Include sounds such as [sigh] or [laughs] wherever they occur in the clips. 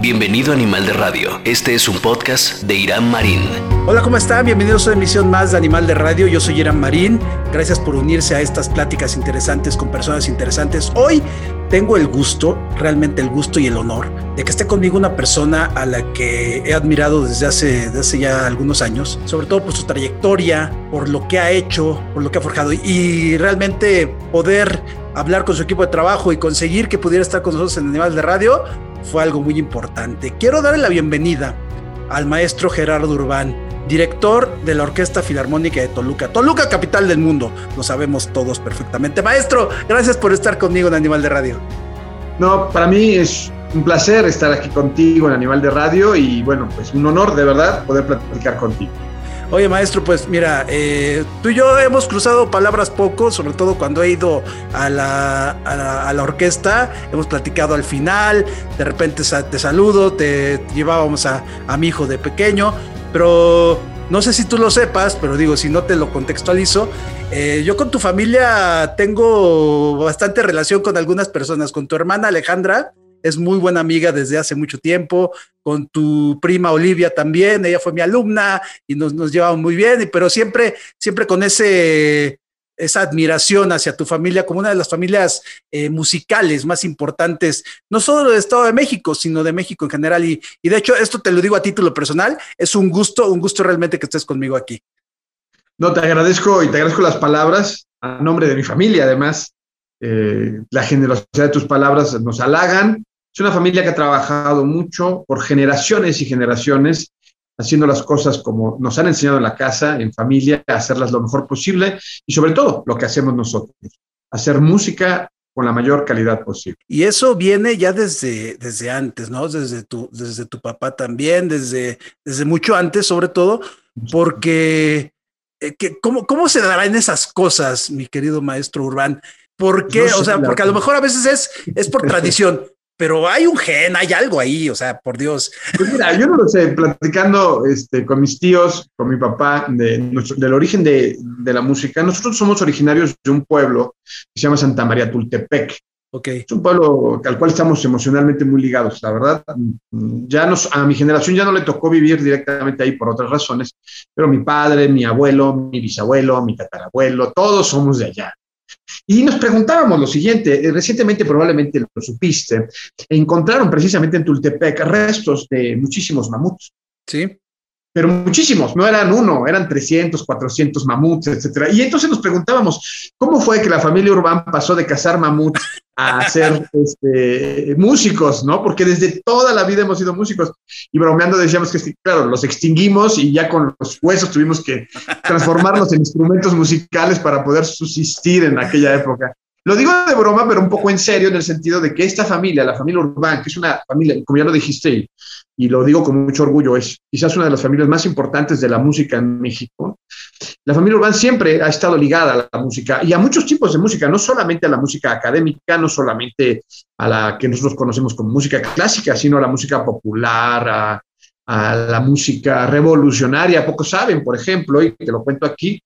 Bienvenido Animal de Radio. Este es un podcast de Irán Marín. Hola, ¿cómo están? Bienvenidos a una emisión más de Animal de Radio. Yo soy Irán Marín. Gracias por unirse a estas pláticas interesantes con personas interesantes. Hoy tengo el gusto, realmente el gusto y el honor de que esté conmigo una persona a la que he admirado desde hace, desde hace ya algunos años, sobre todo por su trayectoria, por lo que ha hecho, por lo que ha forjado y realmente poder hablar con su equipo de trabajo y conseguir que pudiera estar con nosotros en Animal de Radio fue algo muy importante. Quiero darle la bienvenida al maestro Gerardo Urbán, director de la Orquesta Filarmónica de Toluca. Toluca, capital del mundo, lo sabemos todos perfectamente. Maestro, gracias por estar conmigo en Animal de Radio. No, para mí es un placer estar aquí contigo en Animal de Radio y bueno, pues un honor de verdad poder platicar contigo. Oye, maestro, pues mira, eh, tú y yo hemos cruzado palabras poco, sobre todo cuando he ido a la, a la, orquesta, hemos platicado al final, de repente te saludo, te llevábamos a, a mi hijo de pequeño, pero no sé si tú lo sepas, pero digo, si no te lo contextualizo, eh, yo con tu familia tengo bastante relación con algunas personas, con tu hermana Alejandra, es muy buena amiga desde hace mucho tiempo, con tu prima Olivia también, ella fue mi alumna y nos, nos llevamos muy bien, pero siempre, siempre con ese, esa admiración hacia tu familia como una de las familias eh, musicales más importantes, no solo del Estado de México, sino de México en general. Y, de hecho, esto te lo digo a título personal, es un gusto, un gusto realmente que estés conmigo aquí. No, te agradezco y te agradezco las palabras a nombre de mi familia, además. Eh, la generosidad de tus palabras nos halagan es una familia que ha trabajado mucho por generaciones y generaciones, haciendo las cosas como nos han enseñado en la casa, en familia, a hacerlas lo mejor posible y sobre todo lo que hacemos nosotros, hacer música con la mayor calidad posible. Y eso viene ya desde, desde antes, ¿no? Desde tu, desde tu papá también, desde, desde mucho antes, sobre todo, porque eh, ¿cómo, ¿cómo se darán esas cosas, mi querido maestro Urbán? ¿Por qué? o sea, porque a lo mejor a veces es, es por tradición, pero hay un gen, hay algo ahí, o sea, por Dios. Pues mira, yo no lo sé, platicando este, con mis tíos, con mi papá, de del origen de, de, la música, nosotros somos originarios de un pueblo que se llama Santa María Tultepec. Okay. Es un pueblo al cual estamos emocionalmente muy ligados, la verdad. Ya nos, a mi generación ya no le tocó vivir directamente ahí por otras razones, pero mi padre, mi abuelo, mi bisabuelo, mi tatarabuelo, todos somos de allá. Y nos preguntábamos lo siguiente, eh, recientemente probablemente lo supiste, encontraron precisamente en Tultepec restos de muchísimos mamuts. Sí. Pero muchísimos, no eran uno, eran 300, 400 mamuts, etcétera. Y entonces nos preguntábamos, ¿cómo fue que la familia Urbán pasó de cazar mamuts a ser [laughs] este, músicos, ¿no? Porque desde toda la vida hemos sido músicos. Y bromeando decíamos que, claro, los extinguimos y ya con los huesos tuvimos que transformarlos en instrumentos musicales para poder subsistir en aquella época. Lo digo de broma, pero un poco en serio, en el sentido de que esta familia, la familia Urbán, que es una familia, como ya lo dijiste, y lo digo con mucho orgullo, es quizás una de las familias más importantes de la música en México. La familia Urbán siempre ha estado ligada a la música y a muchos tipos de música, no solamente a la música académica, no solamente a la que nosotros conocemos como música clásica, sino a la música popular, a, la música revolucionaria. Pocos saben, por ejemplo, y te lo cuento aquí,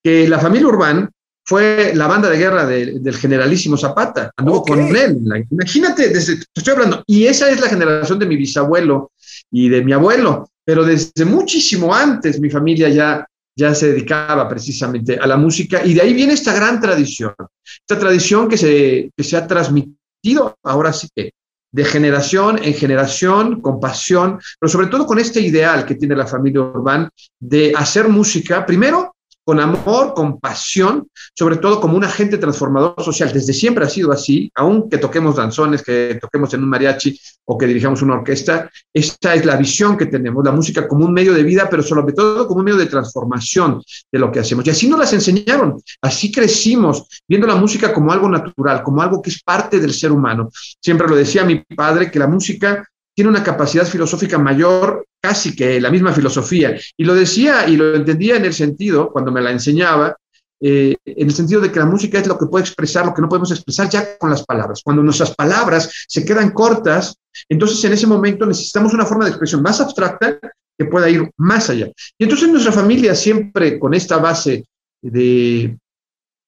que la familia Urbán fue la banda de guerra del generalísimo Zapata, anduvo con él. Imagínate, desde, te estoy hablando, y esa es la generación de mi bisabuelo y de mi abuelo, pero desde muchísimo antes mi familia ya, ya se dedicaba precisamente a la música y de ahí viene esta gran tradición, esta tradición que se, que se ha transmitido ahora sí que de generación en generación, con pasión, pero sobre todo con este ideal que tiene la familia Urbán de hacer música, primero con amor, con pasión, sobre todo como un agente transformador social. Desde siempre ha sido así, aunque toquemos danzones, que toquemos en un mariachi o que dirijamos una orquesta, esta es la visión que tenemos, la música como un medio de vida, pero sobre todo como un medio de transformación de lo que hacemos. Y así nos las enseñaron, así crecimos, viendo la música como algo natural, como algo que es parte del ser humano. Siempre lo decía mi padre, que la música tiene una capacidad filosófica mayor casi que la misma filosofía. Y lo decía y lo entendía en el sentido, cuando me la enseñaba, eh, en el sentido de que la música es lo que puede expresar lo que no podemos expresar ya con las palabras. Cuando nuestras palabras se quedan cortas, entonces en ese momento necesitamos una forma de expresión más abstracta que pueda ir más allá. Y entonces nuestra familia siempre con esta base de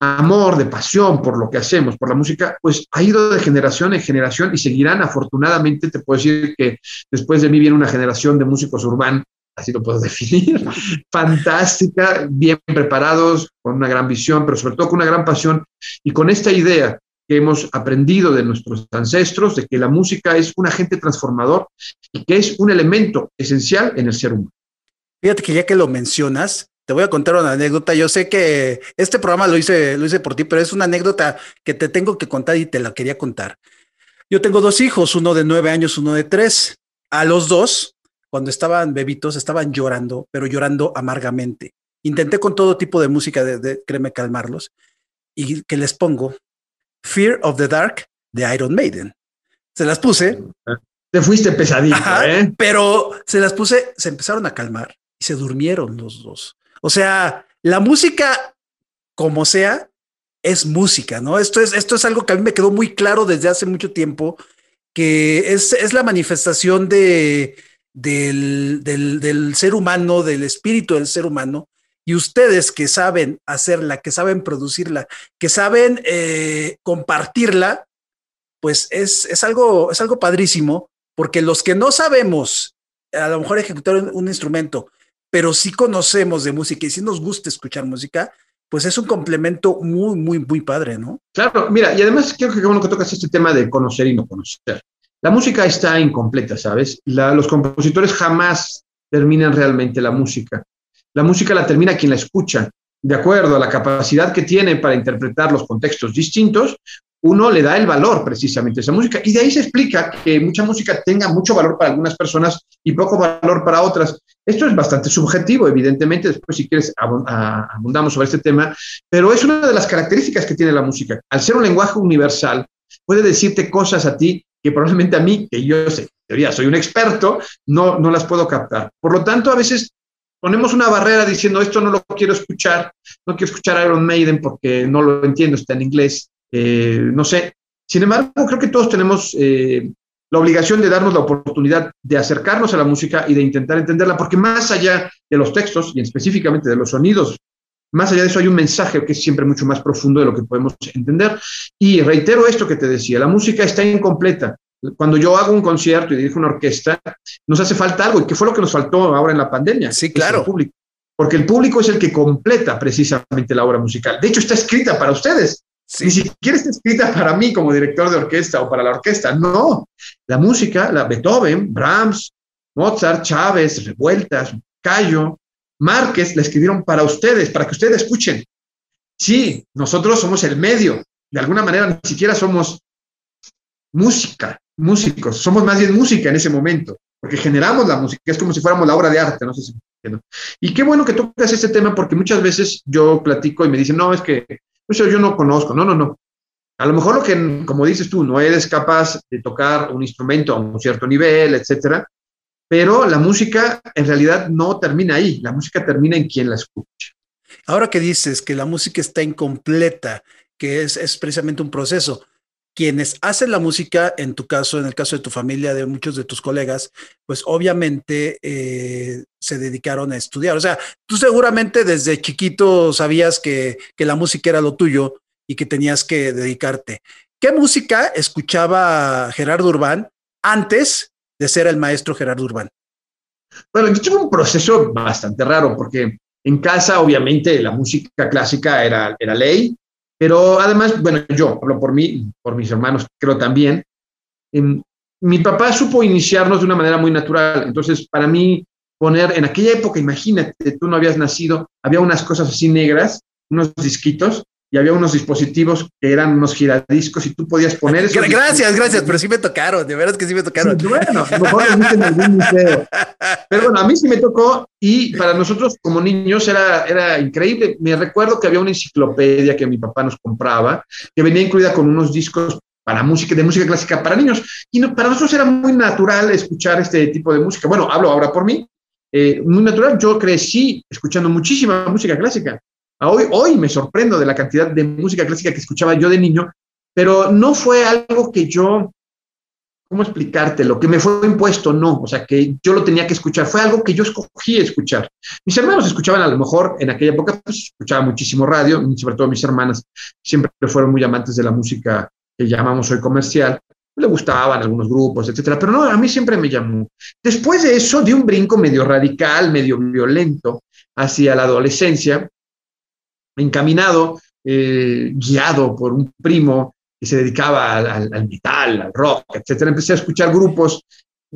amor, de pasión por lo que hacemos, por la música, pues ha ido de generación en generación y seguirán. Afortunadamente, te puedo decir que después de mí viene una generación de músicos urbanos, así lo puedo [laughs] definir, fantástica, bien preparados, con una gran visión, pero sobre todo con una gran pasión y con esta idea que hemos aprendido de nuestros ancestros, de que la música es un agente transformador y que es un elemento esencial en el ser humano. Fíjate que ya que lo mencionas, te voy a contar una anécdota. Yo sé que este programa lo hice, lo hice por ti, pero es una anécdota que te tengo que contar y te la quería contar. Yo tengo dos hijos, uno de nueve años, uno de tres. A los dos, cuando estaban bebitos, estaban llorando, pero llorando amargamente. Intenté con todo tipo de música, de, créeme, calmarlos. Y que les pongo Fear of the Dark de Iron Maiden. Se las puse. Te fuiste pesadito, ¿eh? Pero se las puse, se empezaron a calmar y se durmieron los dos. O sea, la música, como sea, es música, ¿no? Esto es, esto es algo que a mí me quedó muy claro desde hace mucho tiempo, que es, es la manifestación de, del, del, ser humano, del espíritu del ser humano, y ustedes que saben hacerla, que saben producirla, que saben eh, compartirla, pues es, es, algo, es algo padrísimo, porque los que no sabemos a lo mejor ejecutar un instrumento, pero sí conocemos de música y sí nos gusta escuchar música, pues es un complemento muy, muy, muy padre, ¿no? Claro, mira, y además creo que bueno que tocas este tema de conocer y no conocer. La música está incompleta, ¿sabes? los compositores jamás terminan realmente la música. La música la termina quien la escucha, de acuerdo a la capacidad que tiene para interpretar los contextos distintos uno le da el valor precisamente a esa música. Y de ahí se explica que mucha música tenga mucho valor para algunas personas y poco valor para otras. Esto es bastante subjetivo, evidentemente, después si quieres abundamos sobre este tema, pero es una de las características que tiene la música. Al ser un lenguaje universal, puede decirte cosas a ti que probablemente a mí, que yo sé, en teoría soy un experto, no, no las puedo captar. Por lo tanto, a veces ponemos una barrera diciendo esto no lo quiero escuchar, no quiero escuchar Iron Maiden porque no lo entiendo, está en inglés. Eh, no sé. Sin embargo, creo que todos tenemos eh, la obligación de darnos la oportunidad de acercarnos a la música y de intentar entenderla, porque más allá de los textos y específicamente de los sonidos, más allá de eso hay un mensaje que es siempre mucho más profundo de lo que podemos entender. Y reitero esto que te decía, la música está incompleta. Cuando yo hago un concierto y dirijo una orquesta, nos hace falta algo, y que fue lo que nos faltó ahora en la pandemia. Sí, claro. El público. Porque el público es el que completa precisamente la obra musical. De hecho, está escrita para ustedes. Ni siquiera está escrita para mí como director de orquesta o para la orquesta. No, la música, la Beethoven, Brahms, Mozart, Chávez, Revueltas, Cayo, Márquez, la escribieron para ustedes, para que ustedes escuchen. Sí, nosotros somos el medio. De alguna manera ni siquiera somos música, músicos, somos más bien música en ese momento, porque generamos la música, es como si fuéramos la obra de arte, no sé si Y qué bueno que tocas este tema, porque muchas veces yo platico y me dicen, no, es que eso yo no conozco. No, no, no. A lo mejor lo que, como dices tú, no eres capaz de tocar un instrumento a un cierto nivel, etcétera, pero la música en realidad no termina ahí. La música termina en quien la escucha. Ahora que dices que la música está incompleta, que es, es precisamente un proceso, quienes hacen la música, en tu caso, en el caso de tu familia, de muchos de tus colegas, pues obviamente eh, se dedicaron a estudiar. O sea, tú seguramente desde chiquito sabías que, la música era lo tuyo y que tenías que dedicarte. ¿Qué música escuchaba Gerardo Urbán antes de ser el maestro Gerardo Urbán? Bueno, yo tuve un proceso bastante raro porque en casa, obviamente, la música clásica era, era ley pero además, bueno, yo hablo por mí, por mis hermanos, creo también. Em, mi papá supo iniciarnos de una manera muy natural. Entonces, para mí, poner en aquella época, imagínate, tú no habías nacido, había unas cosas así negras, unos disquitos, y había unos dispositivos que eran unos giradiscos y tú podías poner eso. Gracias, gracias, pero sí me tocaron, de veras que sí me tocaron. bueno, a lo mejor en algún museo. Pero bueno, a mí sí me tocó y para nosotros como niños era, era increíble. Me recuerdo que había una enciclopedia que mi papá nos compraba, que venía incluida con unos discos para música, de música clásica para niños. Y para nosotros era muy natural escuchar este tipo de música. Bueno, hablo ahora por mí. Eh, muy natural, yo crecí escuchando muchísima música clásica. Hoy, me sorprendo de la cantidad de música clásica que escuchaba yo de niño, pero no fue algo que yo ¿cómo explicarte? Lo que me fue impuesto, no, o sea, que yo lo tenía que escuchar, fue algo que yo escogí escuchar. Mis hermanos escuchaban a lo mejor en aquella época, pues escuchaba muchísimo radio, sobre todo mis hermanas siempre fueron muy amantes de la música que llamamos hoy comercial, le gustaban algunos grupos, etcétera, pero no, a mí siempre me llamó. Después de eso, di un brinco medio radical, medio violento hacia la adolescencia, encaminado, eh, guiado por un primo que se dedicaba al, metal, al rock, etcétera. Empecé a escuchar grupos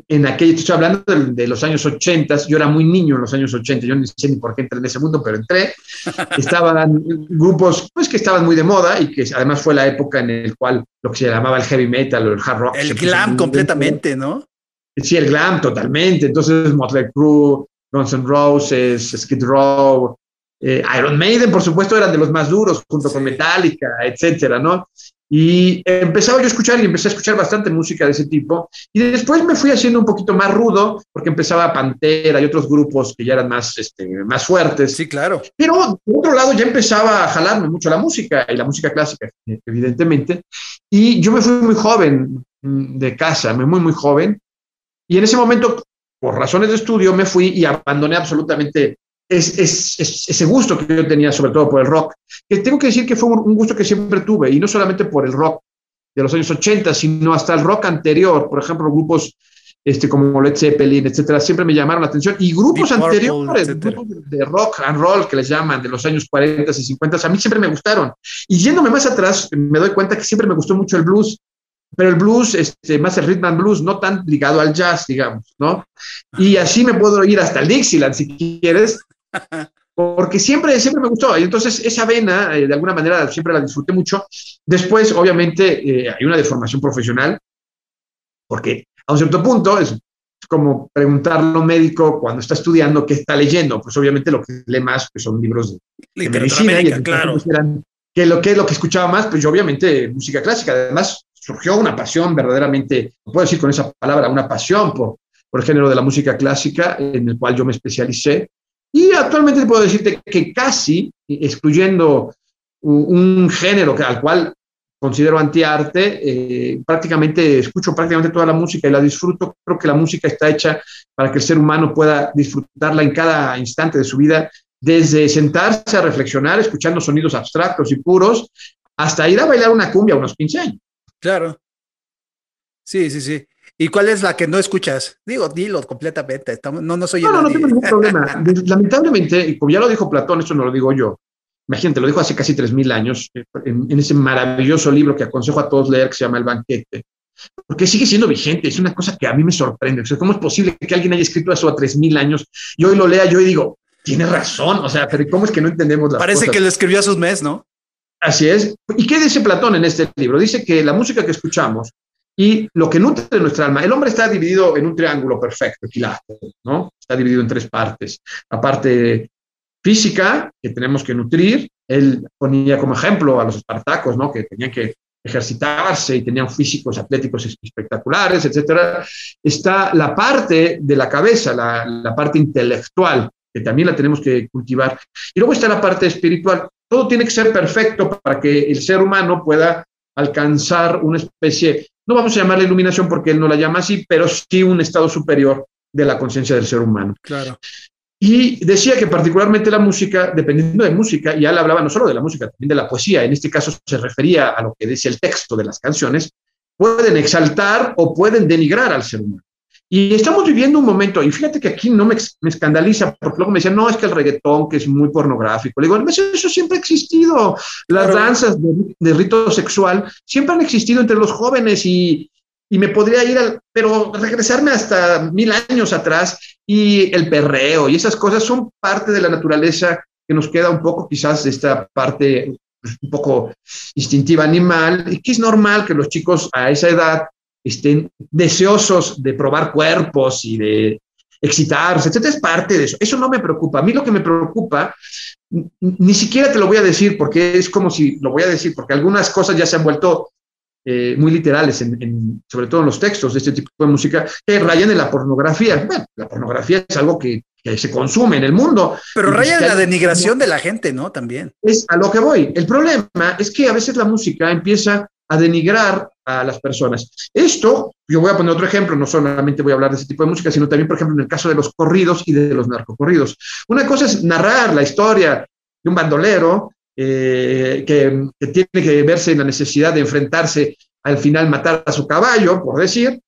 en aquella, estoy hablando de, los años 80, yo era muy niño en los años 80, yo no sé ni por qué entré en ese mundo, pero entré. [laughs] Estaban grupos pues, que estaban muy de moda y que además fue la época en la cual lo que se llamaba el heavy metal o el hard rock. El glam completamente, ¿no? Sí, el glam totalmente. Entonces, Motley Crue, Guns N' Roses, Skid Row, eh, Iron Maiden, por supuesto, eran de los más duros, junto con Metallica, etcétera, ¿no? Y empezaba yo a escuchar y empecé a escuchar bastante música de ese tipo. Y después me fui haciendo un poquito más rudo, porque empezaba Pantera y otros grupos que ya eran más, este, más fuertes. Sí, claro. Pero por otro lado ya empezaba a jalarme mucho la música y la música clásica, evidentemente. Y yo me fui muy joven mm, de casa, muy, muy joven. Y en ese momento, por razones de estudio, me fui y abandoné absolutamente es, ese gusto que yo tenía, sobre todo por el rock, que tengo que decir que fue un, gusto que siempre tuve, y no solamente por el rock de los años 80, sino hasta el rock anterior, por ejemplo, grupos este, como Led Zeppelin, etcétera, siempre me llamaron la atención, y grupos anteriores, de rock and roll que les llaman, de los años 40 y 50, a mí siempre me gustaron. Y yéndome más atrás, me doy cuenta que siempre me gustó mucho el blues, pero el blues, este, más el rhythm and blues, no tan ligado al jazz, digamos, ¿no? Y así me puedo ir hasta el Dixieland, si quieres, porque siempre, siempre me gustó. Y entonces esa vena, eh, de alguna manera, siempre la disfruté mucho. Después, obviamente, eh, hay una deformación profesional, porque a un cierto punto es como preguntarle a un médico cuando está estudiando qué está leyendo. Pues obviamente lo que lee más pues, son libros de, medicina. Y claro. que lo que es lo que escuchaba más, pues yo obviamente música clásica. Además, surgió una pasión verdaderamente, puedo decir con esa palabra, una pasión por, por el género de la música clásica, en el cual yo me especialicé. Y actualmente puedo decirte que casi, excluyendo un, género al cual considero antiarte, eh, prácticamente escucho prácticamente toda la música y la disfruto. Creo que la música está hecha para que el ser humano pueda disfrutarla en cada instante de su vida, desde sentarse a reflexionar, escuchando sonidos abstractos y puros, hasta ir a bailar una cumbia a unos 15 años. Claro. Sí, sí, sí. ¿Y cuál es la que no escuchas? Digo, dilo completamente. No, no soy No, no, no tengo ningún problema. [laughs] Lamentablemente, y como ya lo dijo Platón, eso no lo digo yo. Imagínate, lo dijo hace casi 3.000 años, eh, en, ese maravilloso libro que aconsejo a todos leer, que se llama El Banquete. Porque sigue siendo vigente, es una cosa que a mí me sorprende. O sea, ¿cómo es posible que alguien haya escrito eso a 3.000 años y hoy lo lea yo y digo, tiene razón? O sea, pero ¿cómo es que no entendemos las Parece que lo escribió a sus mes, ¿no? Así es. ¿Y qué dice Platón en este libro? Dice que la música que escuchamos y lo que nutre nuestra alma. El hombre está dividido en un triángulo perfecto, equilátero, ¿no? Está dividido en tres partes. La parte física, que tenemos que nutrir. Él ponía como ejemplo a los espartacos, ¿no? Que tenían que ejercitarse y tenían físicos atléticos espectaculares, etcétera. Está la parte de la cabeza, la, la parte intelectual, que también la tenemos que cultivar. Y luego está la parte espiritual. Todo tiene que ser perfecto para que el ser humano pueda alcanzar una especie no vamos a llamarle iluminación porque él no la llama así, pero sí un estado superior de la conciencia del ser humano. Claro. Y decía que particularmente la música, dependiendo de música, y él hablaba no solo de la música, también de la poesía, en este caso se refería a lo que dice el texto de las canciones, pueden exaltar o pueden denigrar al ser humano. Y estamos viviendo un momento, y fíjate que aquí no me, escandaliza, porque luego me decían, no, es que el reggaetón, que es muy pornográfico. Le digo, eso siempre ha existido. Las danzas de, rito sexual siempre han existido entre los jóvenes y, y me podría ir al, pero regresarme hasta mil años atrás y el perreo y esas cosas son parte de la naturaleza que nos queda un poco quizás de esta parte pues, un poco instintiva animal y que es normal que los chicos a esa edad estén deseosos de probar cuerpos y de excitarse, etcétera, es parte de eso. Eso no me preocupa. A mí lo que me preocupa, ni siquiera te lo voy a decir porque es como si lo voy a decir, porque algunas cosas ya se han vuelto eh, muy literales, en, sobre todo en los textos de este tipo de música, que rayan en la pornografía. Bueno, la pornografía es algo que, se consume en el mundo. Pero rayan en la denigración de la gente, ¿no? También. Es a lo que voy. El problema es que a veces la música empieza a denigrar a las personas. Esto, yo voy a poner otro ejemplo, no solamente voy a hablar de ese tipo de música, sino también, por ejemplo, en el caso de los corridos y de los narcocorridos. Una cosa es narrar la historia de un bandolero eh, que, que tiene que verse en la necesidad de enfrentarse al final matar a su caballo, por decir,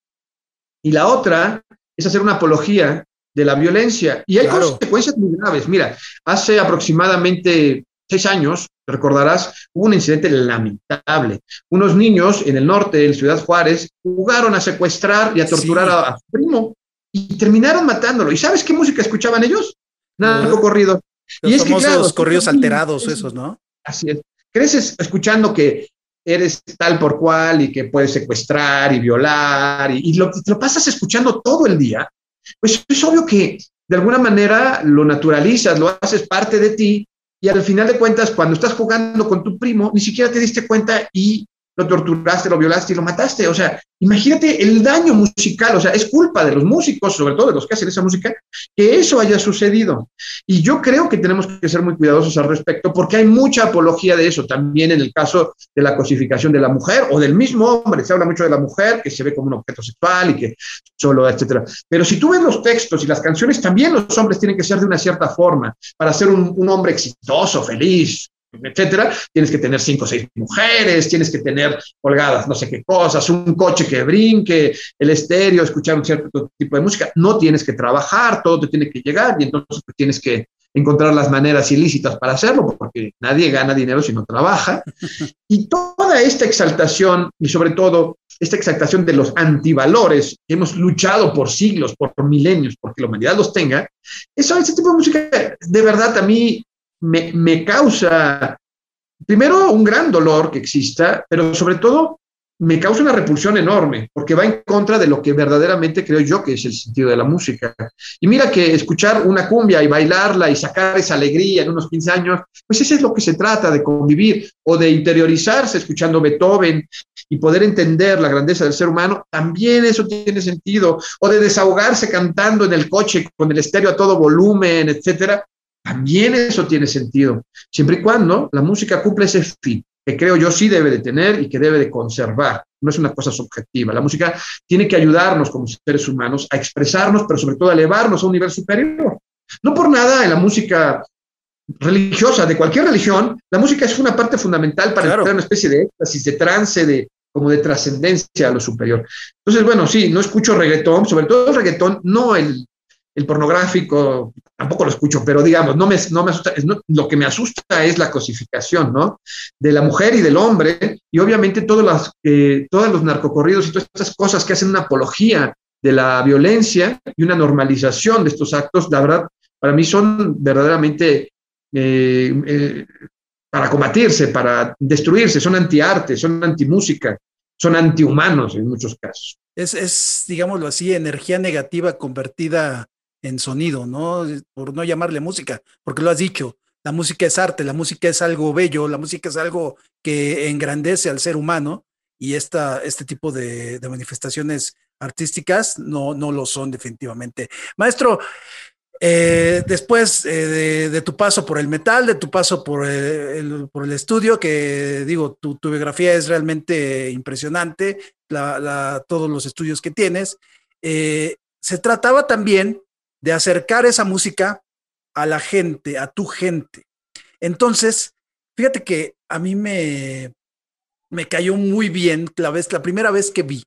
y la otra es hacer una apología de la violencia. Y hay consecuencias muy graves. Mira, hace aproximadamente seis años, recordarás, hubo un incidente lamentable. Unos niños en el norte, en Ciudad Juárez, jugaron a secuestrar y a torturar a, su primo y terminaron matándolo. ¿Y sabes qué música escuchaban ellos? Narco corrido. y es que, claro, los corridos alterados, esos, ¿no? Así es. Creces escuchando que eres tal por cual y que puedes secuestrar y violar y, lo, lo pasas escuchando todo el día, pues es obvio que de alguna manera lo naturalizas, lo haces parte de ti y al final de cuentas cuando estás jugando con tu primo ni siquiera te diste cuenta y lo torturaste, lo violaste y lo mataste. O sea, imagínate el daño musical, o sea, es culpa de los músicos, sobre todo de los que hacen esa música, que eso haya sucedido. Y yo creo que tenemos que ser muy cuidadosos al respecto porque hay mucha apología de eso también en el caso de la cosificación de la mujer o del mismo hombre. Se habla mucho de la mujer que se ve como un objeto sexual y que solo, etcétera. Pero si tú ves los textos y las canciones, también los hombres tienen que ser de una cierta forma para ser un, un hombre exitoso, feliz, etcétera, tienes que tener cinco o seis mujeres, tienes que tener colgadas no sé qué cosas, un coche que brinque, el estéreo, escuchar un cierto tipo de música. No tienes que trabajar, todo te tiene que llegar y entonces pues, tienes que encontrar las maneras ilícitas para hacerlo, porque nadie gana dinero si no trabaja. [laughs] Y toda esta exaltación, y sobre todo esta exaltación de los antivalores que hemos luchado por siglos, por milenios, porque la humanidad los tenga, eso, ese tipo de música, de verdad, a mí me, causa, primero, un gran dolor que exista, pero sobre todo me causa una repulsión enorme, porque va en contra de lo que verdaderamente creo yo que es el sentido de la música. Y mira que escuchar una cumbia y bailarla y sacar esa alegría en unos 15 años, pues eso es lo que se trata de convivir o de interiorizarse escuchando Beethoven y poder entender la grandeza del ser humano, también eso tiene sentido, o de desahogarse cantando en el coche con el estéreo a todo volumen, etcétera, también eso tiene sentido, siempre y cuando la música cumple ese fin, que creo yo sí debe de tener y que debe de conservar. No es una cosa subjetiva. La música tiene que ayudarnos como seres humanos a expresarnos, pero sobre todo a elevarnos a un nivel superior. No por nada en la música religiosa, de cualquier religión, la música es una parte fundamental para entrar en una especie de éxtasis, de trance, de, como de trascendencia a lo superior. Entonces, bueno, sí, no escucho reggaetón, sobre todo el reggaetón, no el, el pornográfico, tampoco lo escucho, pero digamos, no me, no me asusta, lo que me asusta es la cosificación, ¿no? De la mujer y del hombre, y obviamente todas las, eh, todos los narcocorridos y todas estas cosas que hacen una apología de la violencia y una normalización de estos actos, la verdad, para mí son verdaderamente eh, eh, para combatirse, para destruirse, son antiarte, son antimúsica, son antihumanos en muchos casos. Es, es, digámoslo así, energía negativa convertida en sonido, ¿no? Por no llamarle música, porque lo has dicho, la música es arte, la música es algo bello, la música es algo que engrandece al ser humano y esta, este tipo de, manifestaciones artísticas no, no lo son definitivamente. Maestro, eh, después eh, de, tu paso por el metal, de tu paso por eh, el, por el estudio, que digo, tu, biografía es realmente impresionante, todos los estudios que tienes, se trataba también de acercar esa música a la gente, a tu gente. Entonces, fíjate que a mí me, me cayó muy bien la, vez, la primera vez que vi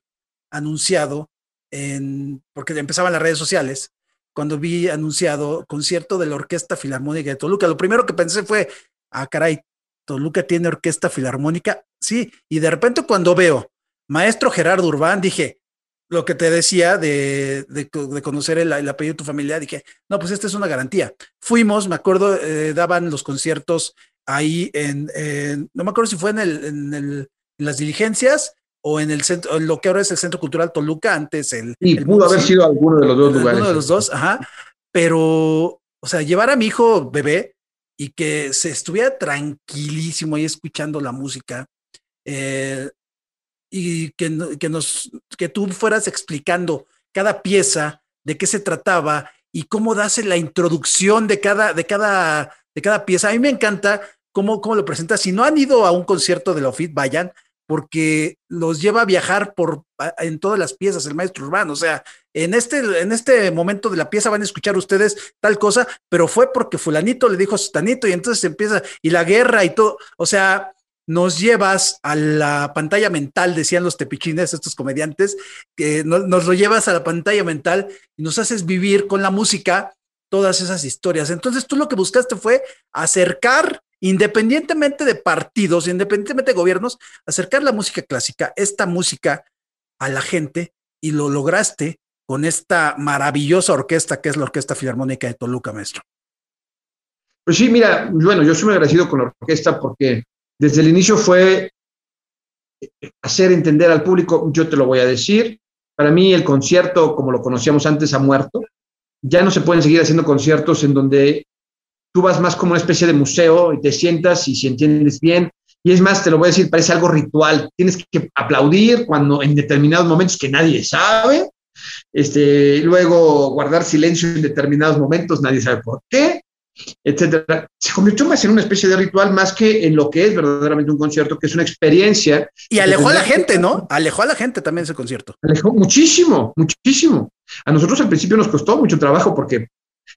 anunciado, en, porque empezaban las redes sociales, cuando vi anunciado concierto de la Orquesta Filarmónica de Toluca. Lo primero que pensé fue, ah, caray, Toluca tiene orquesta filarmónica. Sí, y de repente cuando veo maestro Gerardo Urbán, dije, lo que te decía de, conocer el, apellido de tu familia, dije, no, pues esta es una garantía. Fuimos, me acuerdo, eh, daban los conciertos ahí en, no me acuerdo si fue en, el, en, las diligencias o en el centro, en lo que ahora es el Centro Cultural Toluca, antes el... Sí, pudo haber sido alguno de los dos lugares. Uno de los dos, ajá. Pero, o sea, llevar a mi hijo bebé y que se estuviera tranquilísimo ahí escuchando la música, eh, y que, que, nos, que tú fueras explicando cada pieza, de qué se trataba y cómo das la introducción de cada, de cada, de cada pieza. A mí me encanta cómo, cómo lo presentas. Si no han ido a un concierto de la OFIT, vayan, porque los lleva a viajar por en todas las piezas, el maestro urbano. O sea, en este, en este momento de la pieza van a escuchar ustedes tal cosa, pero fue porque fulanito le dijo a y entonces empieza, y la guerra y todo. O sea, nos llevas a la pantalla mental, decían los tepichines, estos comediantes, que nos lo llevas a la pantalla mental y nos haces vivir con la música todas esas historias. Entonces tú lo que buscaste fue acercar, independientemente de partidos, independientemente de gobiernos, acercar la música clásica, esta música a la gente y lo lograste con esta maravillosa orquesta que es la Orquesta Filarmónica de Toluca, maestro. Pues sí, mira, bueno, yo soy muy agradecido con la orquesta porque desde el inicio fue hacer entender al público, yo te lo voy a decir, para mí el concierto, como lo conocíamos antes, ha muerto. Ya no se pueden seguir haciendo conciertos en donde tú vas más como una especie de museo y te sientas y si entiendes bien. Y es más, te lo voy a decir, parece algo ritual. Tienes que aplaudir cuando en determinados momentos que nadie sabe. Este, luego guardar silencio en determinados momentos, nadie sabe por qué etcétera, se convirtió más en una especie de ritual más que en lo que es verdaderamente un concierto, que es una experiencia. Y alejó a la gente, ¿no? Alejó a la gente también ese concierto. Alejó muchísimo, muchísimo. A nosotros al principio nos costó mucho trabajo porque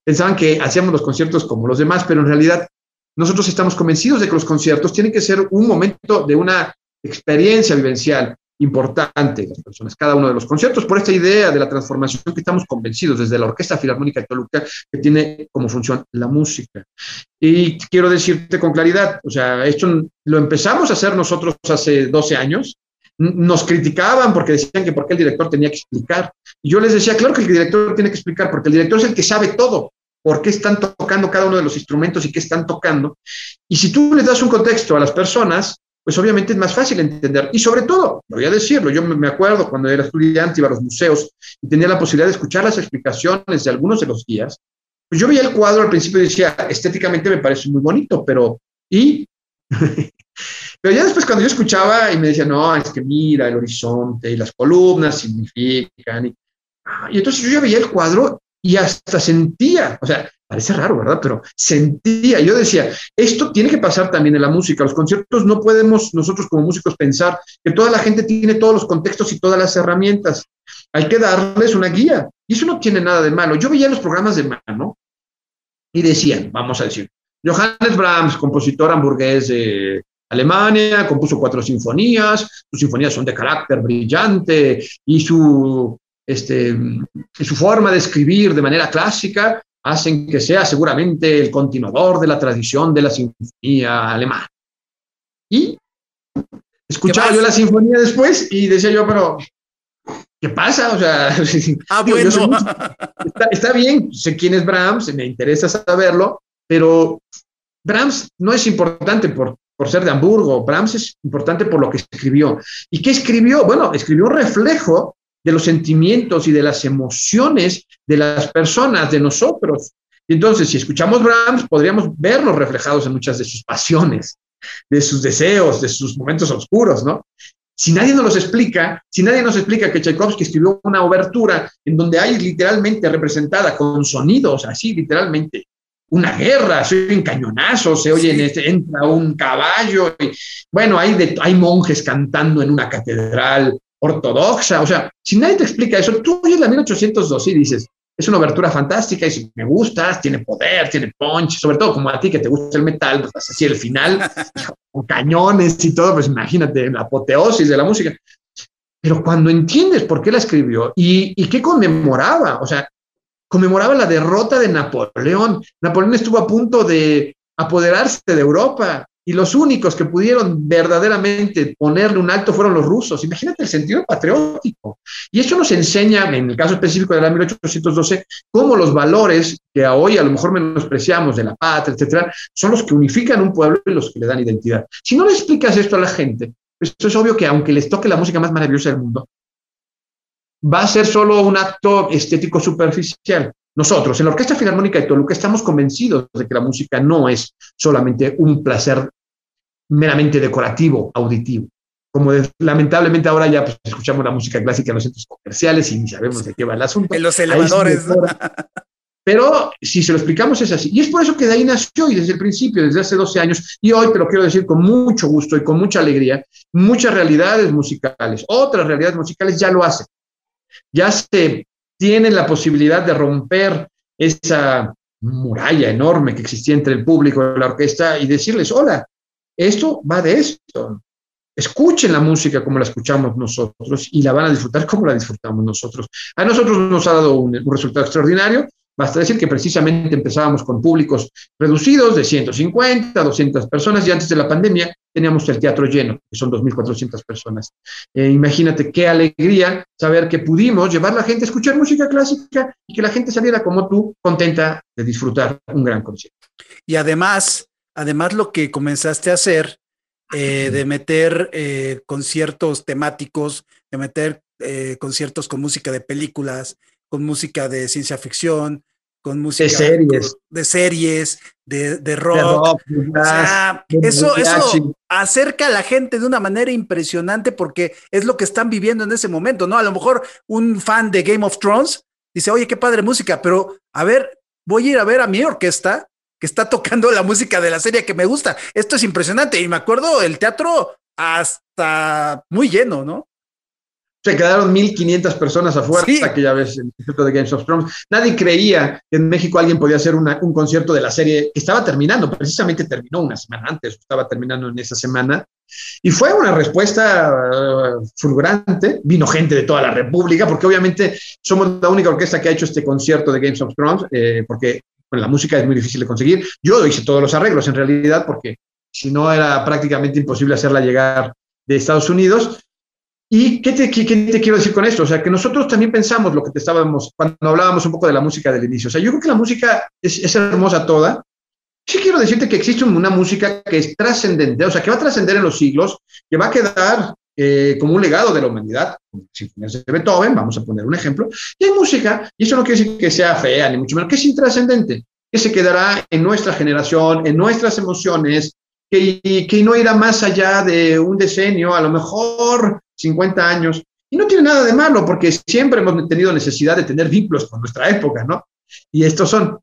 pensaban que hacíamos los conciertos como los demás, pero en realidad nosotros estamos convencidos de que los conciertos tienen que ser un momento de una experiencia vivencial importante las personas, cada uno de los conciertos, por esta idea de la transformación que estamos convencidos desde la Orquesta Filarmónica de Toluca, que tiene como función la música. Y quiero decirte con claridad, o sea, esto lo empezamos a hacer nosotros hace 12 años, nos criticaban porque decían que por qué el director tenía que explicar. Y yo les decía, claro que el director tiene que explicar, porque el director es el que sabe todo, por qué están tocando cada uno de los instrumentos y qué están tocando. Y si tú le das un contexto a las personas, pues obviamente es más fácil entender. Y sobre todo, voy a decirlo, yo me acuerdo cuando era estudiante, iba a los museos y tenía la posibilidad de escuchar las explicaciones de algunos de los guías, pues yo veía el cuadro al principio y decía, estéticamente me parece muy bonito, pero ¿y? [laughs] pero ya después cuando yo escuchaba y me decía, no, es que mira el horizonte y las columnas significan. Y, y entonces yo veía el cuadro y hasta sentía, o sea, Parece raro, ¿verdad? Pero sentía, yo decía, esto tiene que pasar también en la música. Los conciertos no podemos nosotros como músicos pensar que toda la gente tiene todos los contextos y todas las herramientas. Hay que darles una guía. Y eso no tiene nada de malo. Yo veía los programas de mano y decían, vamos a decir, Johannes Brahms, compositor hamburgués de Alemania, compuso cuatro sinfonías, sus sinfonías son de carácter brillante y su, este, y su forma de escribir de manera clásica hacen que sea seguramente el continuador de la tradición de la sinfonía alemana. Y escuchaba yo la sinfonía después y decía yo, pero ¿qué pasa? O sea, [laughs] ah, bueno. está, bien, sé quién es Brahms, me interesa saberlo, pero Brahms no es importante por, por ser de Hamburgo, Brahms es importante por lo que escribió. ¿Y qué escribió? Bueno, escribió un reflejo de los sentimientos y de las emociones de las personas, de nosotros. Y entonces, si escuchamos Brahms, podríamos verlos reflejados en muchas de sus pasiones, de sus deseos, de sus momentos oscuros, ¿no? Si nadie nos los explica, si nadie nos explica que Tchaikovsky escribió una obertura en donde hay literalmente representada con sonidos, así literalmente, una guerra, se oyen cañonazos, se oye, este, entra un caballo, y, bueno, hay, hay monjes cantando en una catedral, ortodoxa. O sea, si nadie te explica eso, tú oyes la 1812 y dices, es una abertura fantástica y si me gustas, tiene poder, tiene punch, sobre todo como a ti que te gusta el metal, pues así el final, [laughs] con cañones y todo, pues imagínate la apoteosis de la música. Pero cuando entiendes por qué la escribió y, y qué conmemoraba, o sea, conmemoraba la derrota de Napoleón. Napoleón estuvo a punto de apoderarse de Europa y los únicos que pudieron verdaderamente ponerle un alto fueron los rusos. Imagínate el sentido patriótico. Y eso nos enseña, en el caso específico de la 1812, cómo los valores que hoy a lo mejor menospreciamos de la patria, etcétera, son los que unifican un pueblo y los que le dan identidad. Si no le explicas esto a la gente, esto es obvio que aunque les toque la música más maravillosa del mundo, va a ser solo un acto estético superficial. Nosotros, en la Orquesta Filarmónica de Toluca, estamos convencidos de que la música no es solamente un placer meramente decorativo, auditivo. Como lamentablemente ahora ya pues, escuchamos la música clásica en los centros comerciales y ni sabemos de qué va el asunto. En los elevadores. Pero si se lo explicamos es así. Y es por eso que de ahí nació y desde el principio, desde hace 12 años, y hoy te lo quiero decir con mucho gusto y con mucha alegría, muchas realidades musicales, otras realidades musicales ya lo hacen. Ya se tienen la posibilidad de romper esa muralla enorme que existía entre el público y la orquesta y decirles, hola, esto va de esto. Escuchen la música como la escuchamos nosotros y la van a disfrutar como la disfrutamos nosotros. A nosotros nos ha dado un, un resultado extraordinario. Basta decir que precisamente empezábamos con públicos reducidos de 150, 200 personas y antes de la pandemia teníamos el teatro lleno, que son 2.400 personas. Eh, imagínate qué alegría saber que pudimos llevar a la gente a escuchar música clásica y que la gente saliera como tú, contenta de disfrutar un gran concierto. Y además, además lo que comenzaste a hacer, eh, de meter eh, conciertos temáticos, de meter eh, conciertos con música de películas, con música de ciencia ficción, con música de series, de, series, de, de rock. De rock o sea, eso, eso acerca a la gente de una manera impresionante porque es lo que están viviendo en ese momento, ¿no? A lo mejor un fan de Game of Thrones dice, oye, qué padre música, pero a ver, voy a ir a ver a mi orquesta que está tocando la música de la serie que me gusta. Esto es impresionante. Y me acuerdo el teatro hasta muy lleno, ¿no? Se quedaron 1.500 personas afuera, sí. aquella vez en el Instituto de Games of Thrones. Nadie creía que en México alguien podía hacer una, un concierto de la serie que estaba terminando, precisamente terminó una semana antes, estaba terminando en esa semana. Y fue una respuesta uh, fulgurante. Vino gente de toda la República, porque obviamente somos la única orquesta que ha hecho este concierto de Games of Thrones, eh, porque bueno, la música es muy difícil de conseguir. Yo hice todos los arreglos en realidad, porque si no era prácticamente imposible hacerla llegar de Estados Unidos. ¿Y qué te, qué, qué te, quiero decir con esto? O sea, que nosotros también pensamos lo que te estábamos, cuando hablábamos un poco de la música del inicio. O sea, yo creo que la música es, es hermosa toda. Sí quiero decirte que existe una música que es trascendente, o sea, que va a trascender en los siglos, que va a quedar eh, como un legado de la humanidad, sinfonías de Beethoven, vamos a poner un ejemplo. Y hay música, y eso no quiere decir que sea fea, ni mucho menos, que es intrascendente, que se quedará en nuestra generación, en nuestras emociones, que, que no irá más allá de un decenio, a lo mejor 50 años. Y no tiene nada de malo, porque siempre hemos tenido necesidad de tener vínculos con nuestra época, ¿no? Y estos son.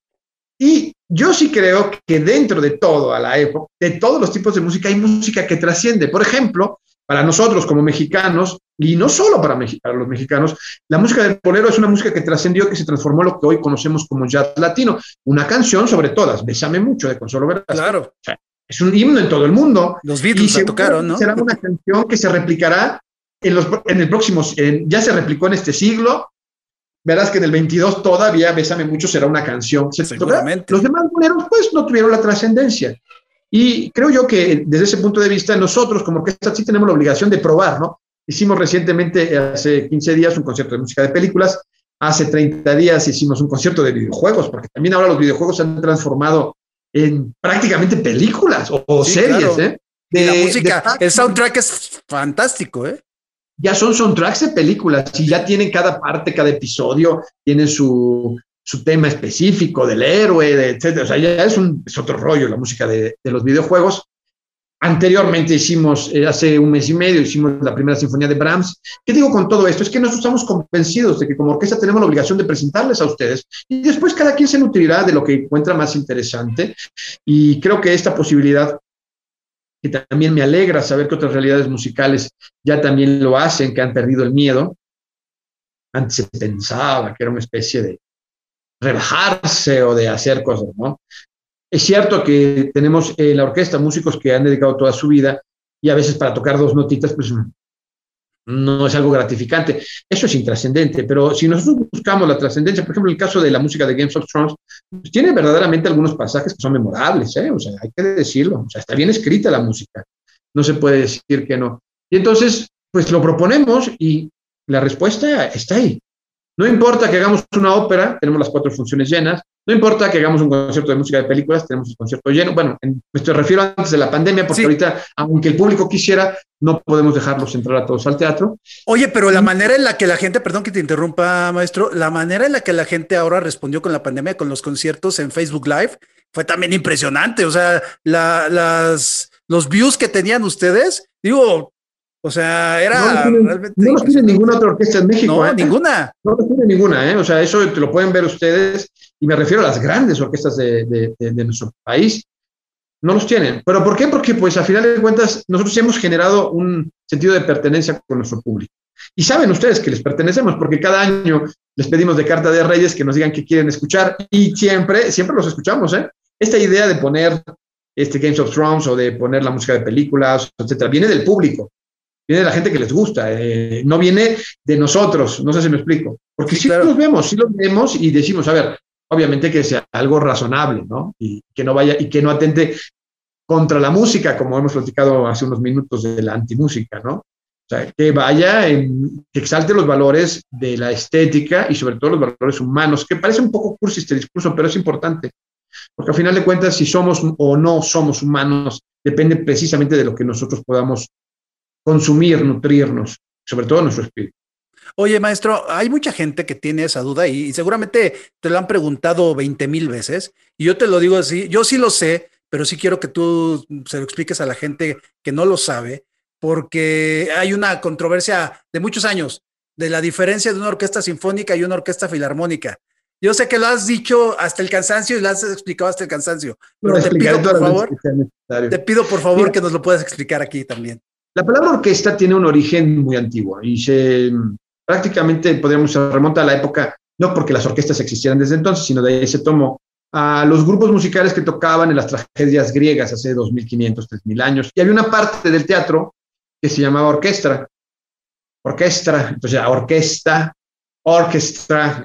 Y yo sí creo que dentro de todo, a la época, de todos los tipos de música, hay música que trasciende. Por ejemplo, para nosotros como mexicanos, y no solo para, para, los mexicanos, la música del bolero es una música que trascendió, que se transformó en lo que hoy conocemos como jazz latino. Una canción sobre todas, Bésame mucho de Consuelo Velasco. Claro. O sea, es un himno en todo el mundo. Los Beatles la tocaron, ¿no? Será una canción que se replicará en, los, en el próximo, en, ya se replicó en este siglo. Verás que en el 22 todavía Bésame mucho será una canción. ¿se Seguramente. Los demás boleros, pues, no tuvieron la trascendencia. Y creo yo que desde ese punto de vista, nosotros como orquesta sí tenemos la obligación de probar, ¿no? Hicimos recientemente, hace 15 días, un concierto de música de películas. Hace 30 días hicimos un concierto de videojuegos, porque también ahora los videojuegos se han transformado en prácticamente películas o, Sí, series, claro. ¿eh? Y la De- música, de- el soundtrack es fantástico, ¿eh? Ya son soundtracks de películas y ya tienen cada parte, cada episodio, tiene su, su tema específico del héroe, de, etcétera. O sea, ya es, un, es otro rollo la música de, de los videojuegos. Anteriormente hicimos, eh, hace un mes y medio, hicimos la primera sinfonía de Brahms. ¿Qué digo con todo esto? Es que nosotros estamos convencidos de que como orquesta tenemos la obligación de presentarles a ustedes y después cada quien se nutrirá de lo que encuentra más interesante. Y creo que esta posibilidad que también me alegra saber que otras realidades musicales ya también lo hacen, que han perdido el miedo. Antes se pensaba que era una especie de rebajarse o de hacer cosas, ¿no? Es cierto que tenemos en la orquesta músicos que han dedicado toda su vida y a veces para tocar dos notitas, pues no es algo gratificante. Eso es intrascendente, pero si nosotros buscamos la trascendencia, por ejemplo, el caso de la música de Games of Thrones, pues tiene verdaderamente algunos pasajes que son memorables, ¿eh? O sea, hay que decirlo. O sea, está bien escrita la música. No se puede decir que no. Y entonces, pues lo proponemos y la respuesta está ahí. No importa que hagamos una ópera, tenemos las cuatro funciones llenas. No importa que hagamos un concierto de música de películas, tenemos el concierto lleno. Bueno, en, me refiero antes de la pandemia, porque Sí. ahorita, aunque el público quisiera, no podemos dejarlos entrar a todos al teatro. Oye, pero la manera en la que la gente, perdón que te interrumpa, maestro, la manera en la que la gente ahora respondió con la pandemia, con los conciertos en Facebook Live, fue también impresionante. O sea, la- las, los views que tenían ustedes, digo, o sea, era no realmente no los tiene ninguna otra orquesta en México. No, ¿eh? ninguna. No los tiene ninguna, ¿eh? O sea, eso te lo pueden ver ustedes. y me refiero a las grandes orquestas de, de, nuestro país, no los tienen. ¿Pero por qué? Porque pues a final de cuentas nosotros hemos generado un sentido de pertenencia con nuestro público. Y saben ustedes que les pertenecemos porque cada año les pedimos de carta de reyes que nos digan qué quieren escuchar y siempre, siempre los escuchamos. ¿eh? Esta idea de poner este Games of Thrones o de poner la música de películas, etcétera, viene del público, viene de la gente que les gusta, eh, no viene de nosotros, no sé si me explico. Porque sí, los vemos, sí los vemos y decimos, a ver, obviamente que sea algo razonable, ¿no? Y que no vaya y que no atente contra la música, como hemos platicado hace unos minutos de la antimúsica, ¿no? O sea, que vaya, en, que exalte los valores de la estética y sobre todo los valores humanos, que parece un poco cursi este discurso, pero es importante. Porque al final de cuentas, si somos o no somos humanos, depende precisamente de lo que nosotros podamos consumir, nutrirnos, sobre todo nuestro espíritu. Oye, maestro, hay mucha gente que tiene esa duda y, seguramente te lo han preguntado 20 mil veces. Y yo te lo digo así, yo sí lo sé, pero sí quiero que tú se lo expliques a la gente que no lo sabe porque hay una controversia de muchos años de la diferencia de una orquesta sinfónica y una orquesta filarmónica. Yo sé que lo has dicho hasta el cansancio y lo has explicado hasta el cansancio, pero te pido, por favor, te pido por favor que nos lo puedas explicar aquí también. La palabra orquesta tiene un origen muy antiguo y se prácticamente podríamos remontar a la época, no porque las orquestas existieran desde entonces, sino de ahí se tomó a los grupos musicales que tocaban en las tragedias griegas hace 2500, 3000 años. Y había una parte del teatro que se llamaba orquestra. Orquestra, entonces orquesta, orquestra,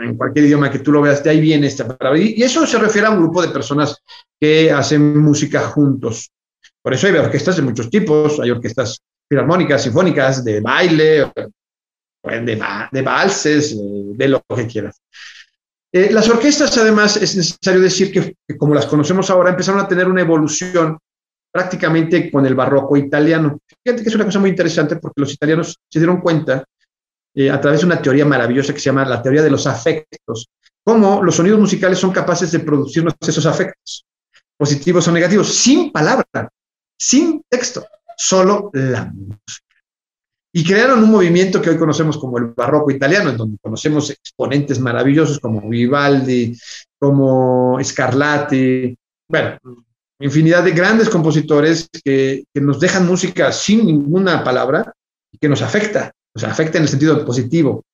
en cualquier idioma que tú lo veas, de ahí viene esta palabra. Y eso se refiere a un grupo de personas que hacen música juntos. Por eso hay orquestas de muchos tipos, hay orquestas filarmónicas, sinfónicas, de baile, de, de valses, de lo que quieras. Eh, las orquestas, además, es necesario decir que, como las conocemos ahora, empezaron a tener una evolución prácticamente con el barroco italiano. Fíjate que es una cosa muy interesante porque los italianos se dieron cuenta eh, a través de una teoría maravillosa que se llama la teoría de los afectos, cómo los sonidos musicales son capaces de producirnos esos afectos, positivos o negativos, sin palabra, sin texto, solo la música. Y crearon un movimiento que hoy conocemos como el barroco italiano, en donde conocemos exponentes maravillosos como Vivaldi, como Scarlatti, bueno, infinidad de grandes compositores que, nos dejan música sin ninguna palabra y que nos afecta, sea, afecta en el sentido positivo,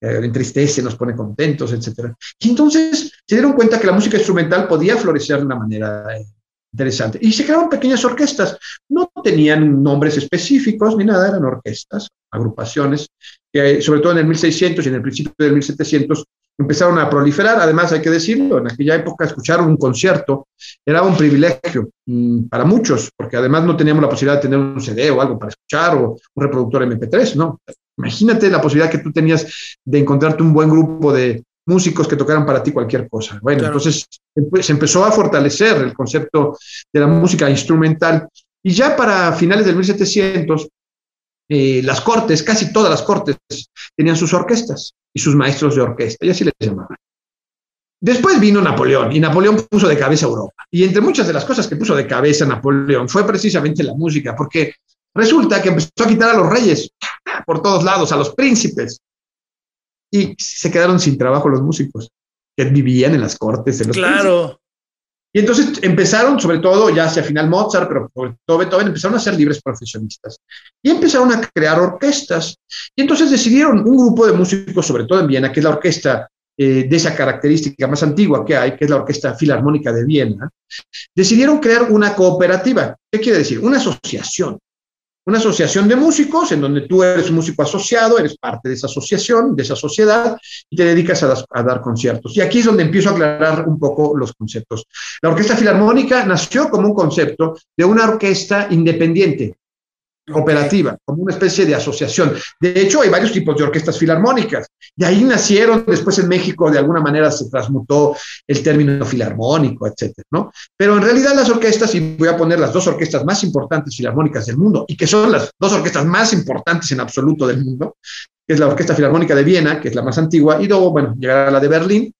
eh, entristece, nos pone contentos, etc. Y entonces se dieron cuenta que la música instrumental podía florecer de una manera eh, interesante. Y se crearon pequeñas orquestas. No tenían nombres específicos ni nada, eran orquestas, agrupaciones, que sobre todo en el 1600 y en el principio del 1700 empezaron a proliferar. Además, hay que decirlo, en aquella época escuchar un concierto era un privilegio mm, para muchos, porque además no teníamos la posibilidad de tener un CD o algo para escuchar o un reproductor MP3, ¿no? Imagínate la posibilidad que tú tenías de encontrarte un buen grupo de músicos que tocaran para ti cualquier cosa. Bueno, entonces se empezó a fortalecer el concepto de la música instrumental y ya para finales del 1700 eh, las cortes, casi todas las cortes, tenían sus orquestas y sus maestros de orquesta, y así les llamaban. Después vino Napoleón y Napoleón puso de cabeza Europa. Y entre muchas de las cosas que puso de cabeza Napoleón fue precisamente la música, porque resulta que empezó a quitar a los reyes por todos lados, a los príncipes, y se quedaron sin trabajo los músicos que vivían en las cortes. En los claro. Y entonces empezaron, sobre todo ya hacia final Mozart, pero sobre todo Beethoven, empezaron a ser libres profesionistas. Y empezaron a crear orquestas. Y entonces decidieron un grupo de músicos, sobre todo en Viena, que es la orquesta eh, de esa característica más antigua que hay, que es la Orquesta Filarmónica de Viena, decidieron crear una cooperativa. ¿Qué quiere decir? Una asociación una asociación de músicos en donde tú eres músico asociado, eres parte de esa asociación, de esa sociedad, y te dedicas a, dar conciertos. Y aquí es donde empiezo a aclarar un poco los conceptos. La Orquesta Filarmónica nació como un concepto de una orquesta independiente, cooperativa, como una especie de asociación. De hecho, hay varios tipos de orquestas filarmónicas. Y ahí nacieron, después en México de alguna manera se transmutó el término filarmónico, etcétera, ¿no? Pero en realidad las orquestas, y voy a poner las dos orquestas más importantes filarmónicas del mundo, y que son las dos orquestas más importantes en absoluto del mundo, que es la Orquesta Filarmónica de Viena, que es la más antigua, y luego, bueno, llegará la de Berlín,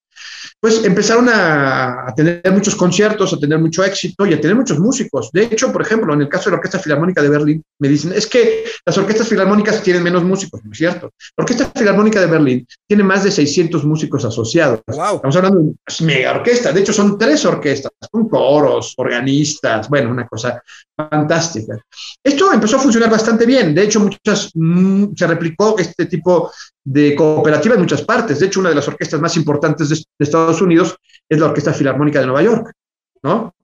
pues empezaron a, a, tener muchos conciertos, a tener mucho éxito y a tener muchos músicos. De hecho, por ejemplo, en el caso de la Orquesta Filarmónica de Berlín, me dicen, es que las orquestas filarmónicas tienen menos músicos, ¿no es cierto? La Orquesta Filarmónica de Berlín tiene más de 600 músicos asociados. Wow. Estamos hablando de una mega orquesta. De hecho, son tres orquestas, con coros, organistas, bueno, una cosa fantástica. Esto empezó a funcionar bastante bien. De hecho, muchas, mm, se replicó este tipo de cooperativa en muchas partes. De hecho, una de las orquestas más importantes de, de Estados Unidos es la Orquesta Filarmónica de Nueva York, ¿no?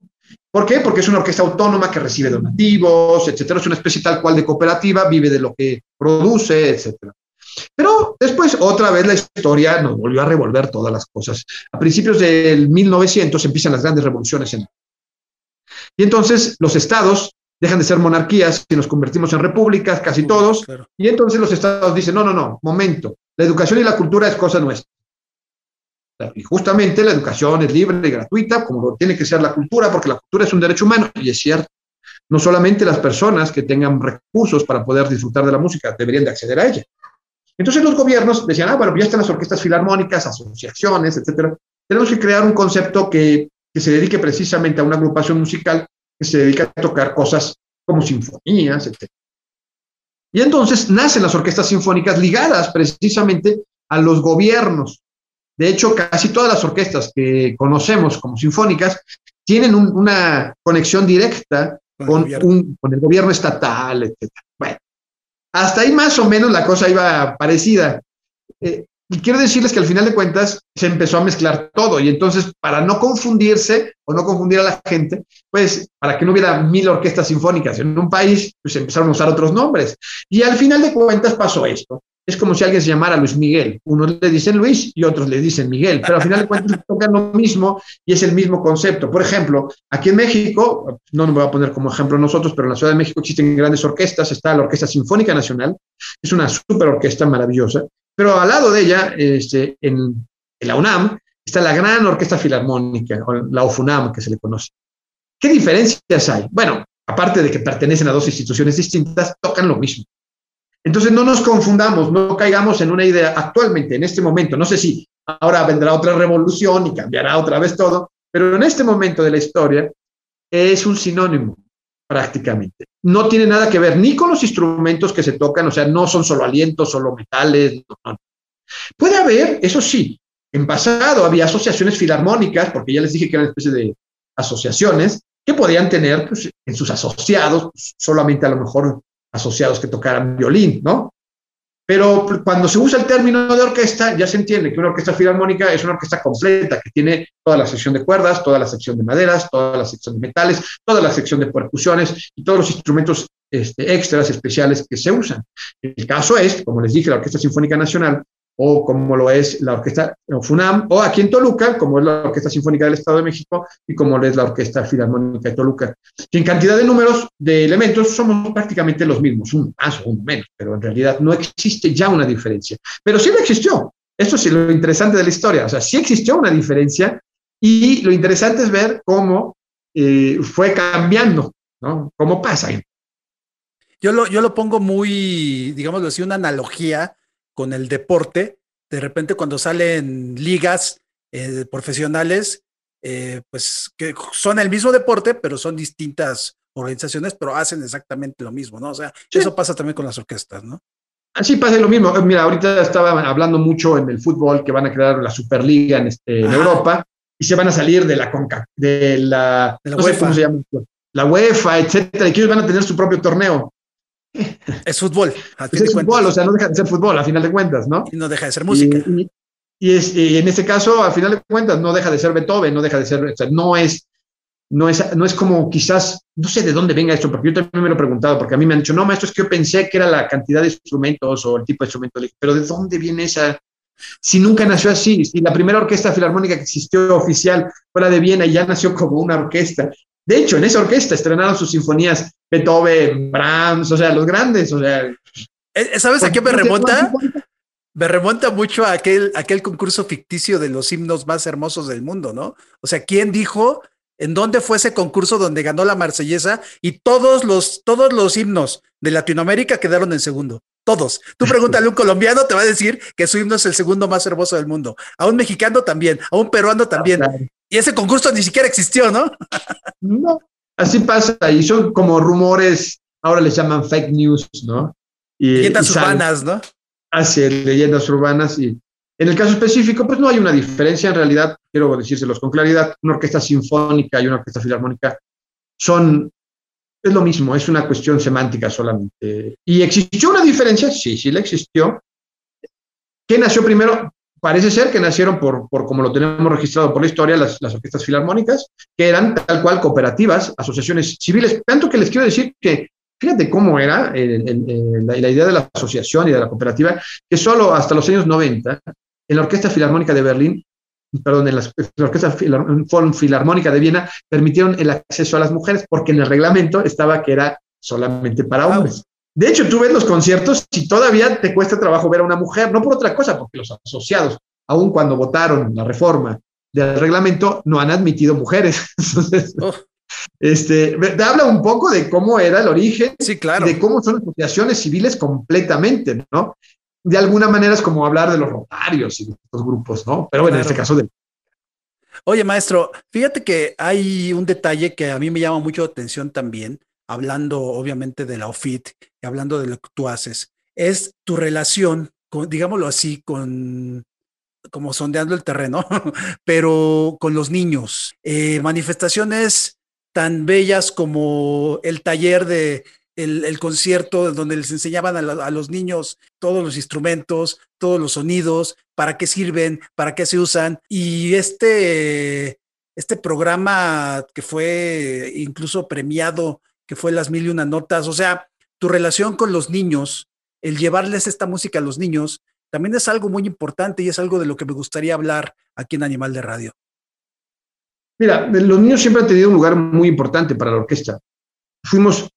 ¿Por qué? Porque es una orquesta autónoma que recibe donativos, etcétera. Es una especie tal cual de cooperativa, vive de lo que produce, etcétera. Pero después, otra vez, la historia nos volvió a revolver todas las cosas. A principios del 1900 empiezan las grandes revoluciones. En... Y entonces los estados dejan de ser monarquías y nos convertimos en repúblicas, casi todos. Claro. Y entonces los estados dicen, no, no, no, momento, la educación y la cultura es cosa nuestra. Y justamente la educación es libre y gratuita, como tiene que ser la cultura, porque la cultura es un derecho humano, y es cierto. No solamente las personas que tengan recursos para poder disfrutar de la música deberían de acceder a ella. Entonces los gobiernos decían, ah, bueno, ya están las orquestas filarmónicas, asociaciones, etcétera. Tenemos que crear un concepto que, que se dedique precisamente a una agrupación musical que se dedica a tocar cosas como sinfonías, etc. Y entonces nacen las orquestas sinfónicas ligadas precisamente a los gobiernos. De hecho, casi todas las orquestas que conocemos como sinfónicas tienen un, una conexión directa con, con, un, con, el gobierno estatal, etc. Bueno, hasta ahí más o menos la cosa iba parecida. Eh, y quiero decirles que al final de cuentas se empezó a mezclar todo y entonces para no confundirse o no confundir a la gente, pues para que no hubiera mil orquestas sinfónicas en un país, pues empezaron a usar otros nombres. Y al final de cuentas pasó esto. Es como si alguien se llamara Luis Miguel. Unos le dicen Luis y otros le dicen Miguel, pero al final de cuentas [laughs] tocan lo mismo y es el mismo concepto. Por ejemplo, aquí en México, no me voy a poner como ejemplo nosotros, pero en la Ciudad de México existen grandes orquestas. Está la Orquesta Sinfónica Nacional, es una súper orquesta maravillosa, pero al lado de ella, este, en, en la UNAM, está la gran Orquesta Filarmónica, o la OFUNAM, que se le conoce. ¿Qué diferencias hay? Bueno, aparte de que pertenecen a dos instituciones distintas, tocan lo mismo. Entonces no nos confundamos, no caigamos en una idea actualmente, en este momento, no sé si ahora vendrá otra revolución y cambiará otra vez todo, pero en este momento de la historia es un sinónimo prácticamente. No tiene nada que ver ni con los instrumentos que se tocan, o sea, no son solo alientos, solo metales. Puede haber, eso sí, en pasado había asociaciones filarmónicas, porque ya les dije que eran especie de asociaciones, que podían tener pues, en sus asociados pues, solamente a lo mejor asociados que tocaran violín, ¿no? Pero cuando se usa el término de orquesta, ya se entiende que una orquesta filarmónica es una orquesta completa, que tiene toda la sección de cuerdas, toda la sección de maderas, toda la sección de metales, toda la sección de percusiones y todos los instrumentos este, extras especiales que se usan. El caso es, como les dije, la Orquesta Sinfónica Nacional o como lo es la Orquesta FUNAM, o aquí en Toluca, como es la Orquesta Sinfónica del Estado de México y como lo es la Orquesta Filarmónica de Toluca. Y en cantidad de números de elementos somos prácticamente los mismos, uno más o uno menos, pero en realidad no existe ya una diferencia. Pero sí lo existió. Esto es lo interesante de la historia. O sea, sí existió una diferencia y lo interesante es ver cómo eh, fue cambiando, ¿no? ¿Cómo pasa? Yo lo, yo lo pongo muy, digamos así, una analogía con el deporte. De repente cuando salen ligas eh, profesionales, eh, pues que son el mismo deporte, pero son distintas organizaciones, pero hacen exactamente lo mismo, ¿no? O sea, sí. eso pasa también con las orquestas, ¿no? Así pasa lo mismo. Mira, ahorita estaba hablando mucho en el fútbol que van a crear la Superliga en, este, en Europa y se van a salir de la Conca, de la, de la no UEFA. Sé cómo se llama, la UEFA, etcétera, y que ellos van a tener su propio torneo. [laughs] Es fútbol. Pues es fútbol, o sea, no deja de ser fútbol, a final de cuentas, ¿no? Y no deja de ser música. Y, y, y, es, y, en ese caso, a final de cuentas, no deja de ser Beethoven, no deja de ser, o sea, no es, no es, no es como quizás, no sé de dónde venga esto, porque yo también me lo he preguntado, porque a mí me han dicho, no, maestro, es que yo pensé que era la cantidad de instrumentos o el tipo de instrumento, pero ¿de dónde viene esa? Si nunca nació así, si la primera orquesta filarmónica que existió oficial fue la de Viena y ya nació como una orquesta, de hecho, en esa orquesta estrenaron sus sinfonías Beethoven, Brahms, o sea, los grandes, o sea. Eh, ¿Sabes a qué me remonta? Me remonta mucho a aquel, aquel concurso ficticio de los himnos más hermosos del mundo, ¿no? O sea, ¿quién dijo en dónde fue ese concurso donde ganó la marsellesa y todos los, todos los himnos de Latinoamérica quedaron en segundo? todos. Tú pregúntale a un colombiano, te va a decir que su himno es el segundo más hermoso del mundo. A un mexicano también, a un peruano también. Y ese concurso ni siquiera existió, ¿no? no, así pasa. Y son como rumores, ahora les llaman fake news, ¿no? Y, leyendas urbanas, ¿no? Así, leyendas urbanas. Y en el caso específico, pues no hay una diferencia. En realidad, quiero decírselos con claridad, una orquesta sinfónica y una orquesta filarmónica son es lo mismo, es una cuestión semántica solamente. ¿Y existió una diferencia? Sí, sí la existió. ¿Qué nació primero? Parece ser que nacieron por, por como lo tenemos registrado por la historia, las, las orquestas filarmónicas, que eran tal cual cooperativas, asociaciones civiles. Tanto que les quiero decir que Fíjate cómo era la, idea de la asociación y de la cooperativa, que solo hasta los años 90, en la Orquesta Filarmónica de Berlín, perdón, en la, Orquesta Filarmónica de Viena permitieron el acceso a las mujeres porque en el reglamento estaba que era solamente para hombres. De hecho, tú ves los conciertos y todavía te cuesta trabajo ver a una mujer, no por otra cosa, porque los asociados, aun cuando votaron la reforma del reglamento, no han admitido mujeres. [laughs] Entonces, oh. este, te habla un poco de cómo era el origen, sí, claro. de cómo son asociaciones civiles completamente, ¿no? de alguna manera es como hablar de los rotarios y de estos grupos, ¿no? Pero bueno, en este caso de... Oye, maestro, fíjate que hay un detalle que a mí me llama mucho la atención también, hablando obviamente de la OFIT y hablando de lo que tú haces, es tu relación, digámoslo así, con como sondeando el terreno, [laughs] pero con los niños. Eh, manifestaciones tan bellas como el taller de el, concierto donde les enseñaban a, los niños todos los instrumentos, todos los sonidos, para qué sirven, para qué se usan. Y este, este programa que fue incluso premiado, que fue Las Mil y Una Notas, o sea, tu relación con los niños, el llevarles esta música a los niños, también es algo muy importante y es algo de lo que me gustaría hablar aquí en Animal de Radio. Mira, los niños siempre han tenido un lugar muy importante para la orquesta. Fuimos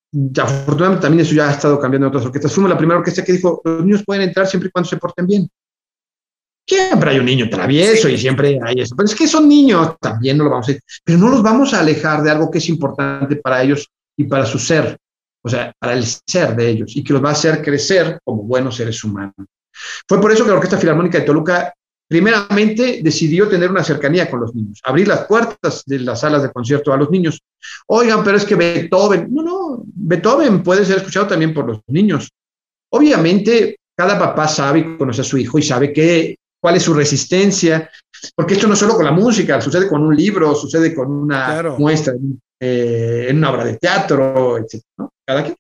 afortunadamente también eso ya ha estado cambiando en otras orquestas. Fuimos la primera orquesta que dijo, los niños pueden entrar siempre y cuando se porten bien. Siempre hay un niño travieso y siempre hay eso. Pero es que son niños, también no lo vamos a decir. Pero no los vamos a alejar de algo que es importante para ellos y para su ser. O sea, para el ser de ellos y que los va a hacer crecer como buenos seres humanos. Fue por eso que la Orquesta Filarmónica de Toluca primeramente decidió tener una cercanía con los niños, abrir las puertas de las salas de concierto a los niños. Oigan, pero es que Beethoven, no, no, Beethoven puede ser escuchado también por los niños. Obviamente, cada papá sabe y conoce a su hijo y sabe qué, cuál es su resistencia, porque esto no es solo con la música, sucede con un libro, sucede con una muestra eh, en una obra de teatro, etc. Cada quien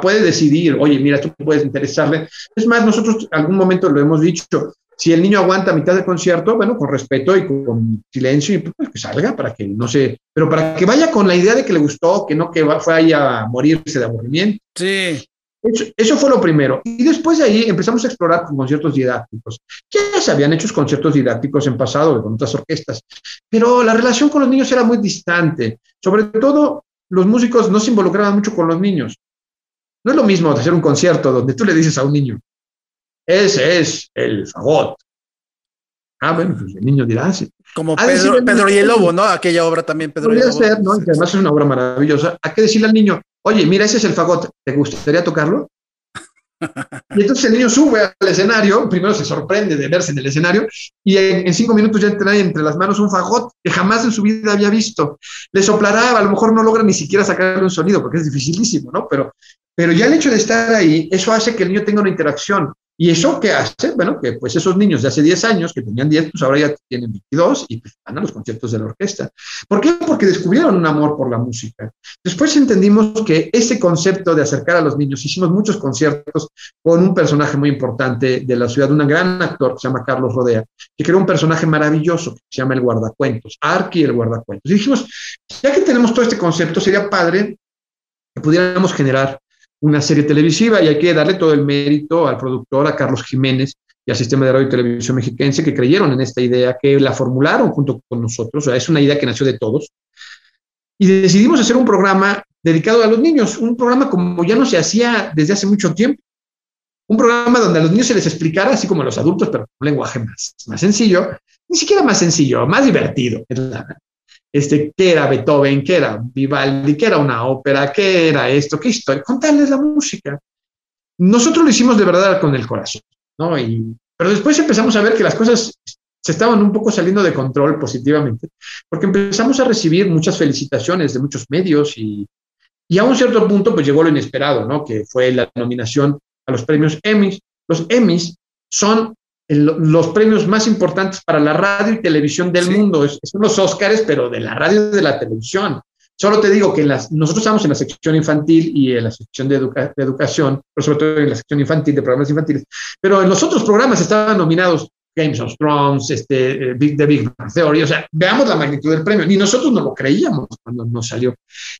puede decidir, oye, mira, tú puedes interesarle. Es más, nosotros algún momento lo hemos dicho, si el niño aguanta mitad del concierto, bueno, con respeto y con silencio, y pues, que salga para que no se, pero para que vaya con la idea de que le gustó, que no que fue ahí a morirse de aburrimiento. Sí. Eso, fue lo primero. Y después de ahí empezamos a explorar con conciertos didácticos. Ya se habían hecho conciertos didácticos en pasado con otras orquestas, pero la relación con los niños era muy distante. Sobre todo, los músicos no se involucraban mucho con los niños. No es lo mismo hacer un concierto donde tú le dices a un niño, ese es el fagot. Ah, bueno, pues el niño dirá, sí. Como Pedro, Pedro, y el Lobo, ¿no? Aquella obra también, Pedro y el Lobo. ser, ¿no? Además es una obra maravillosa. Hay que decirle al niño, oye, mira, ese es el fagot, ¿te gustaría tocarlo? Y entonces el niño sube al escenario, primero se sorprende de verse en el escenario, y en, cinco minutos ya trae entre las manos un fagot que jamás en su vida había visto. Le soplará, a lo mejor no logra ni siquiera sacarle un sonido, porque es dificilísimo, ¿no? Pero, pero ya el hecho de estar ahí, eso hace que el niño tenga una interacción. ¿Y eso qué hace? Bueno, que pues esos niños de hace 10 años, que tenían 10, pues ahora ya tienen 22 y pues, van a los conciertos de la orquesta. ¿Por qué? Porque descubrieron un amor por la música. Después entendimos que ese concepto de acercar a los niños, hicimos muchos conciertos con un personaje muy importante de la ciudad, un gran actor que se llama Carlos Rodea, que creó un personaje maravilloso que se llama el guardacuentos, Arqui el guardacuentos. Y dijimos, ya que tenemos todo este concepto, sería padre que pudiéramos generar una serie televisiva y hay que darle todo el mérito al productor, a Carlos Jiménez y al sistema de radio y televisión mexiquense que creyeron en esta idea, que la formularon junto con nosotros, o sea, es una idea que nació de todos. Y decidimos hacer un programa dedicado a los niños, un programa como ya no se hacía desde hace mucho tiempo. Un programa donde a los niños se les explicara, así como a los adultos, pero con un lenguaje más, más sencillo, ni siquiera más sencillo, más divertido este, qué era Beethoven, qué era Vivaldi, qué era una ópera, qué era esto, qué historia, contarles la música. nosotros lo hicimos de verdad con el corazón, ¿no? Y, pero después empezamos a ver que las cosas se estaban un poco saliendo de control positivamente, porque empezamos a recibir muchas felicitaciones de muchos medios y, y a un cierto punto pues llegó lo inesperado, ¿no? Que fue la nominación a los premios Emmys. Los Emmys son los premios más importantes para la radio y televisión del mundo. son los Óscares, pero de la radio y de la televisión. Solo te digo que las, nosotros estamos en la sección infantil y en la sección de, educación, pero sobre todo en la sección infantil de programas infantiles, pero en los otros programas estaban nominados Games of Thrones, este, eh, Big, The Big Bang Theory, o sea, veamos la magnitud del premio. Ni nosotros no lo creíamos cuando nos salió.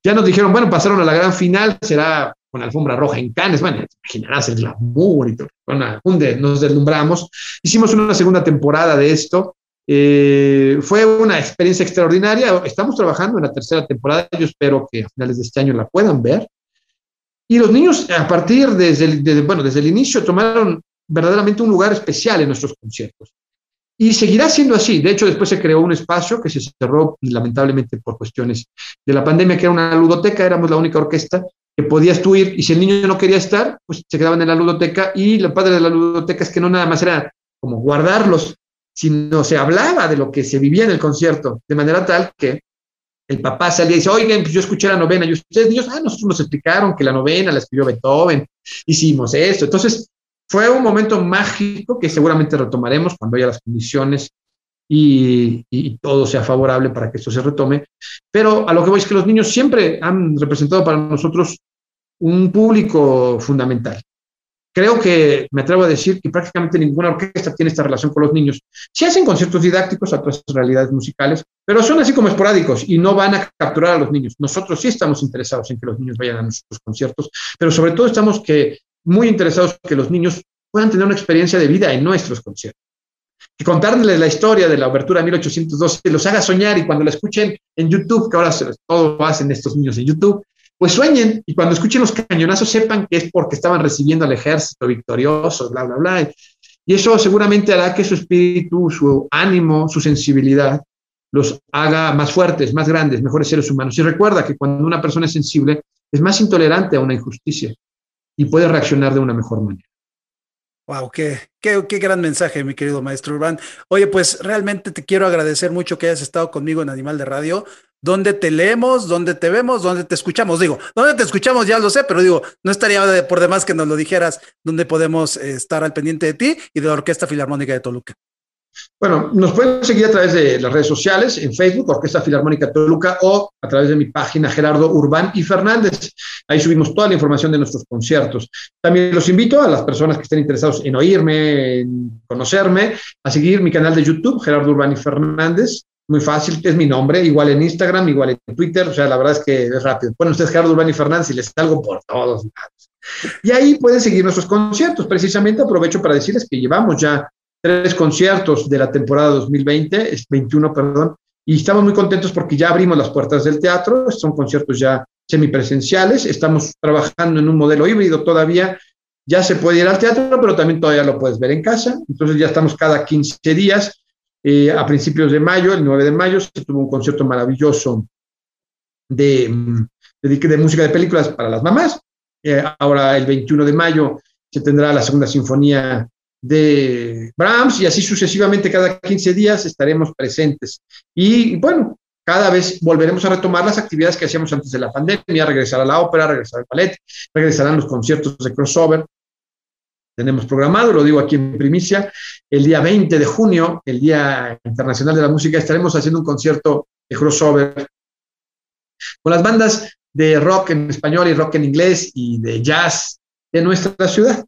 Ya nos dijeron, bueno, pasaron a la gran final, será con alfombra roja en Cannes, bueno, imaginarás el glamour y todo. nos deslumbramos. Hicimos una segunda temporada de esto. Eh, fue una experiencia extraordinaria. Estamos trabajando en la tercera temporada. Yo espero que a finales de este año la puedan ver. Y los niños, a partir desde el, bueno, desde el inicio, tomaron verdaderamente un lugar especial en nuestros conciertos. Y seguirá siendo así. De hecho, después se creó un espacio que se cerró lamentablemente por cuestiones de la pandemia, que era una ludoteca, éramos la única orquesta que podías tú ir y si el niño no quería estar, pues se quedaban en la ludoteca y lo padre de la ludoteca es que no nada más era como guardarlos, sino se hablaba de lo que se vivía en el concierto, de manera tal que el papá salía y dice, oigan, pues yo escuché la novena, y ustedes niños, ah, nosotros nos explicaron que la novena la escribió Beethoven, hicimos esto. Entonces, fue un momento mágico que seguramente retomaremos cuando haya las condiciones y, todo sea favorable para que esto se retome. Pero a lo que voy es que los niños siempre han representado para nosotros un público fundamental. Creo que me atrevo a decir que prácticamente ninguna orquesta tiene esta relación con los niños. Sí hacen conciertos didácticos a las realidades musicales, pero son así como esporádicos y no van a capturar a los niños. Nosotros sí estamos interesados en que los niños vayan a nuestros conciertos, pero sobre todo estamos muy interesados en que los niños puedan tener una experiencia de vida en nuestros conciertos que contarles la historia de la abertura de 1812 los haga soñar y cuando la escuchen en YouTube, que ahora todo hacen estos niños en YouTube, pues sueñen y cuando escuchen los cañonazos sepan que es porque estaban recibiendo al ejército victorioso, bla, bla, bla. Y eso seguramente hará que su espíritu, su ánimo, su sensibilidad los haga más fuertes, más grandes, mejores seres humanos. Y recuerda que cuando una persona es sensible, es más intolerante a una injusticia y puede reaccionar de una mejor manera. Wow, qué, qué, gran mensaje, mi querido maestro Urbán. Oye, pues realmente te quiero agradecer mucho que hayas estado conmigo en Animal de Radio, donde te leemos, donde te vemos, donde te escuchamos. Digo, donde te escuchamos ya lo sé, pero digo, no estaría por demás que nos lo dijeras, donde podemos eh, estar al pendiente de ti y de la Orquesta Filarmónica de Toluca. Bueno, nos pueden seguir a través de las redes sociales, en Facebook, Orquesta Filarmónica Toluca, o a través de mi página Gerardo Urbán y Fernández. Ahí subimos toda la información de nuestros conciertos. También los invito a las personas que estén interesados en oírme, en conocerme, a seguir mi canal de YouTube, Gerardo Urbán y Fernández. Muy fácil, es mi nombre, igual en Instagram, igual en Twitter, o sea, la verdad es que es rápido. Bueno, ustedes Gerardo Urbán y Fernández y les salgo por todos lados. Y ahí pueden seguir nuestros conciertos. Precisamente aprovecho para decirles que llevamos ya tres conciertos de la temporada 2020, es 21, perdón, y estamos muy contentos porque ya abrimos las puertas del teatro, son conciertos ya semipresenciales, estamos trabajando en un modelo híbrido todavía, ya se puede ir al teatro, pero también todavía lo puedes ver en casa, entonces ya estamos cada 15 días, eh, a principios de mayo, el 9 de mayo, se tuvo un concierto maravilloso de, de, música de películas para las mamás, eh, ahora el 21 de mayo se tendrá la segunda sinfonía de Brahms y así sucesivamente cada 15 días estaremos presentes. Y bueno, cada vez volveremos a retomar las actividades que hacíamos antes de la pandemia, regresar a la ópera, regresar al ballet, regresarán los conciertos de crossover. Tenemos programado, lo digo aquí en primicia, el día 20 de junio, el Día Internacional de la Música, estaremos haciendo un concierto de crossover con las bandas de rock en español y rock en inglés y de jazz de nuestra ciudad.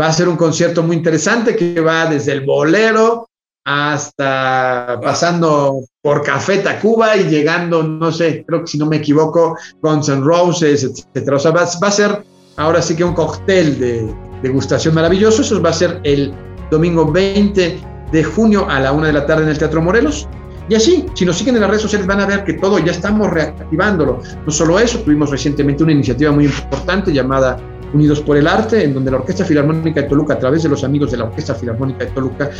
Va a ser un concierto muy interesante que va desde el bolero hasta pasando por Café Tacuba y llegando, no sé, creo que si no me equivoco, Guns N' Roses, etcétera. O sea, va, a ser ahora sí que un cóctel de degustación maravilloso. Eso va a ser el domingo 20 de junio a la una de la tarde en el Teatro Morelos. Y así, si nos siguen en las redes sociales van a ver que todo ya estamos reactivándolo. No solo eso, tuvimos recientemente una iniciativa muy importante llamada Unidos por el Arte, en donde la Orquesta Filarmónica de Toluca, a través de los amigos de la Orquesta Filarmónica de Toluca,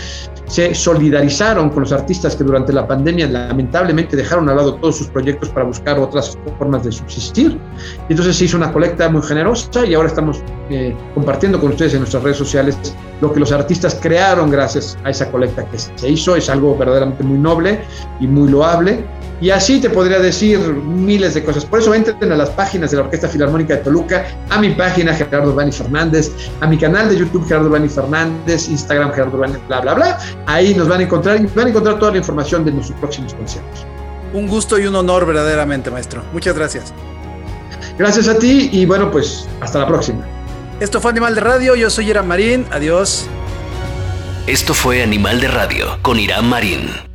se solidarizaron con los artistas que durante la pandemia lamentablemente dejaron al lado todos sus proyectos para buscar otras formas de subsistir. Y entonces se hizo una colecta muy generosa y ahora estamos eh, compartiendo con ustedes en nuestras redes sociales lo que los artistas crearon gracias a esa colecta que se hizo. Es algo verdaderamente muy noble y muy loable. Y así te podría decir miles de cosas. Por eso entren a las páginas de la Orquesta Filarmónica de Toluca, a mi página Gerardo Bani Fernández, a mi canal de YouTube Gerardo Bani Fernández, Instagram Gerardo Bani, bla, bla, bla. Ahí nos van a encontrar y van a encontrar toda la información de nuestros próximos conciertos. Un gusto y un honor verdaderamente, maestro. Muchas gracias. Gracias a ti y bueno, pues hasta la próxima. Esto fue Animal de Radio, yo soy Irán Marín, adiós. Esto fue Animal de Radio con Irán Marín.